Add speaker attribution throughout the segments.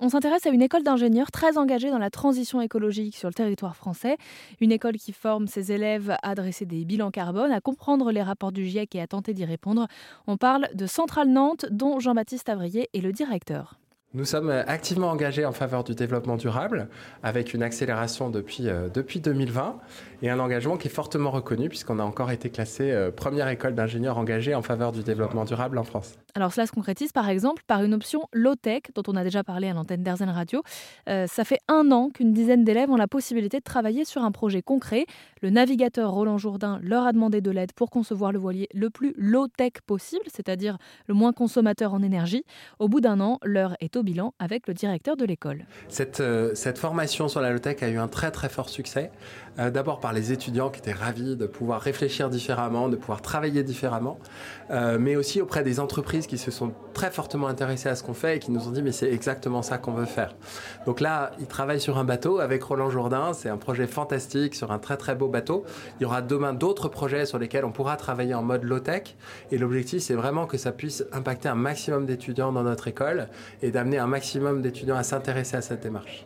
Speaker 1: On s'intéresse à une école d'ingénieurs très engagée dans la transition écologique sur le territoire français. Une école qui forme ses élèves à dresser des bilans carbone, à comprendre les rapports du GIEC et à tenter d'y répondre. On parle de Centrale Nantes, dont Jean-Baptiste Avrier est le directeur.
Speaker 2: Nous sommes activement engagés en faveur du développement durable avec une accélération depuis, euh, depuis 2020 et un engagement qui est fortement reconnu puisqu'on a encore été classé euh, première école d'ingénieurs engagée en faveur du développement durable en France.
Speaker 1: Alors cela se concrétise par exemple par une option low-tech dont on a déjà parlé à l'antenne d'Airzen Radio. Euh, ça fait un an qu'une dizaine d'élèves ont la possibilité de travailler sur un projet concret. Le navigateur Roland Jourdain leur a demandé de l'aide pour concevoir le voilier le plus low-tech possible, c'est-à-dire le moins consommateur en énergie. Au bout d'un an, l'heure est bilan avec le directeur de l'école.
Speaker 2: Cette, euh, cette formation sur la low-tech a eu un très très fort succès. Euh, d'abord par les étudiants qui étaient ravis de pouvoir réfléchir différemment, de pouvoir travailler différemment, euh, mais aussi auprès des entreprises qui se sont très fortement intéressées à ce qu'on fait et qui nous ont dit mais c'est exactement ça qu'on veut faire. Donc là, ils travaillent sur un bateau avec Roland Jourdain, c'est un projet fantastique sur un très très beau bateau. Il y aura demain d'autres projets sur lesquels on pourra travailler en mode low-tech et l'objectif c'est vraiment que ça puisse impacter un maximum d'étudiants dans notre école et d'amener un maximum d'étudiants à s'intéresser à cette démarche.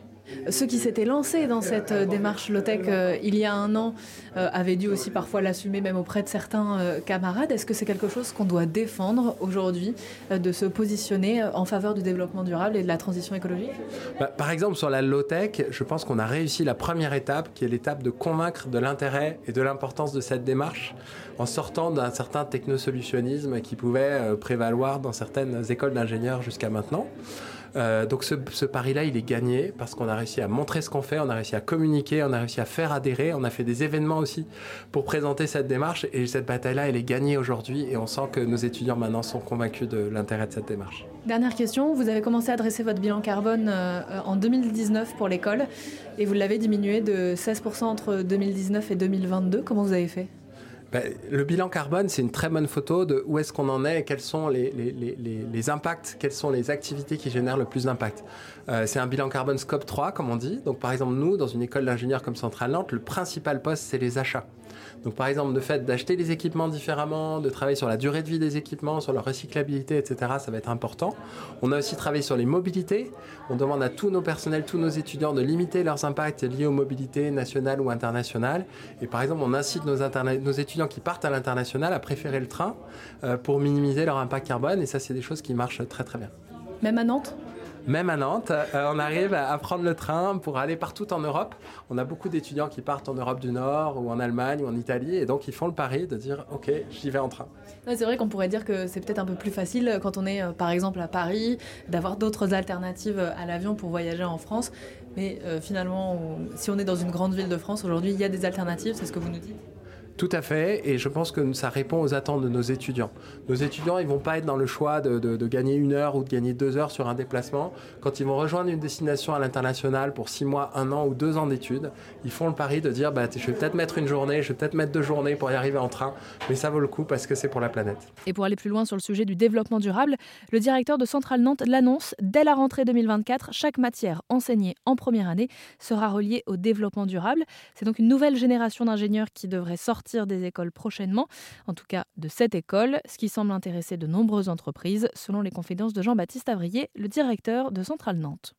Speaker 1: Ceux qui s'étaient lancés dans cette euh, démarche low-tech euh, il y a un an euh, avaient dû aussi parfois l'assumer même auprès de certains camarades. Est-ce que c'est quelque chose qu'on doit défendre aujourd'hui, de se positionner en faveur du développement durable et de la transition écologique?
Speaker 2: Bah, Par exemple, sur la low-tech, je pense qu'on a réussi la première étape, qui est l'étape de convaincre de l'intérêt et de l'importance de cette démarche, en sortant d'un certain technosolutionnisme qui pouvait prévaloir dans certaines écoles d'ingénieurs jusqu'à maintenant. Euh, donc ce, ce pari-là, il est gagné parce qu'on a réussi à montrer ce qu'on fait, on a réussi à communiquer, on a réussi à faire adhérer, on a fait des événements aussi pour présenter cette démarche. Et cette bataille-là, elle est gagnée aujourd'hui et on sent que nos étudiants maintenant sont convaincus de l'intérêt de cette démarche.
Speaker 1: Dernière question, vous avez commencé à dresser votre bilan carbone euh, en 2019 pour l'école et vous l'avez diminué de 16% entre 2019 et 2022. Comment vous avez fait?
Speaker 2: Ben, le bilan carbone, c'est une très bonne photo de où est-ce qu'on en est et quels sont les, impacts, quelles sont les activités qui génèrent le plus d'impact. Euh, c'est un bilan carbone scope 3, comme on dit. Donc, par exemple, nous, dans une école d'ingénieurs comme Centrale Nantes, le principal poste, c'est les achats. Donc par exemple, le fait d'acheter les équipements différemment, de travailler sur la durée de vie des équipements, sur leur recyclabilité, etc., ça va être important. On a aussi travaillé sur les mobilités. On demande à tous nos personnels, tous nos étudiants de limiter leurs impacts liés aux mobilités nationales ou internationales. Et par exemple, on incite nos étudiants qui partent à l'international à préférer le train euh, pour minimiser leur impact carbone. Et ça, c'est des choses qui marchent très très bien.
Speaker 1: Même à Nantes?
Speaker 2: Même à Nantes, euh, on arrive à, prendre le train pour aller partout en Europe. On a beaucoup d'étudiants qui partent en Europe du Nord ou en Allemagne ou en Italie et donc ils font le pari de dire ok, j'y vais en train.
Speaker 1: c'est vrai qu'on pourrait dire que c'est peut-être un peu plus facile quand on est euh, par exemple à Paris d'avoir d'autres alternatives à l'avion pour voyager en France. Mais euh, finalement, si on est dans une grande ville de France aujourd'hui, il y a des alternatives, c'est ce que vous nous dites?
Speaker 2: Tout à fait, et je pense que ça répond aux attentes de nos étudiants. Nos étudiants, ils vont pas être dans le choix de, gagner une heure ou de gagner deux heures sur un déplacement. Quand ils vont rejoindre une destination à l'international pour six mois, un an ou deux ans d'études, ils font le pari de dire, bah, je vais peut-être mettre une journée, je vais peut-être mettre deux journées pour y arriver en train, mais ça vaut le coup parce que c'est pour la planète.
Speaker 1: Et pour aller plus loin sur le sujet du développement durable, le directeur de Centrale Nantes l'annonce, dès la rentrée 2024, chaque matière enseignée en première année sera reliée au développement durable. C'est donc une nouvelle génération d'ingénieurs qui devrait des écoles prochainement, en tout cas de cette école, ce qui semble intéresser de nombreuses entreprises, selon les confidences de Jean-Baptiste Avrier, le directeur de Centrale Nantes.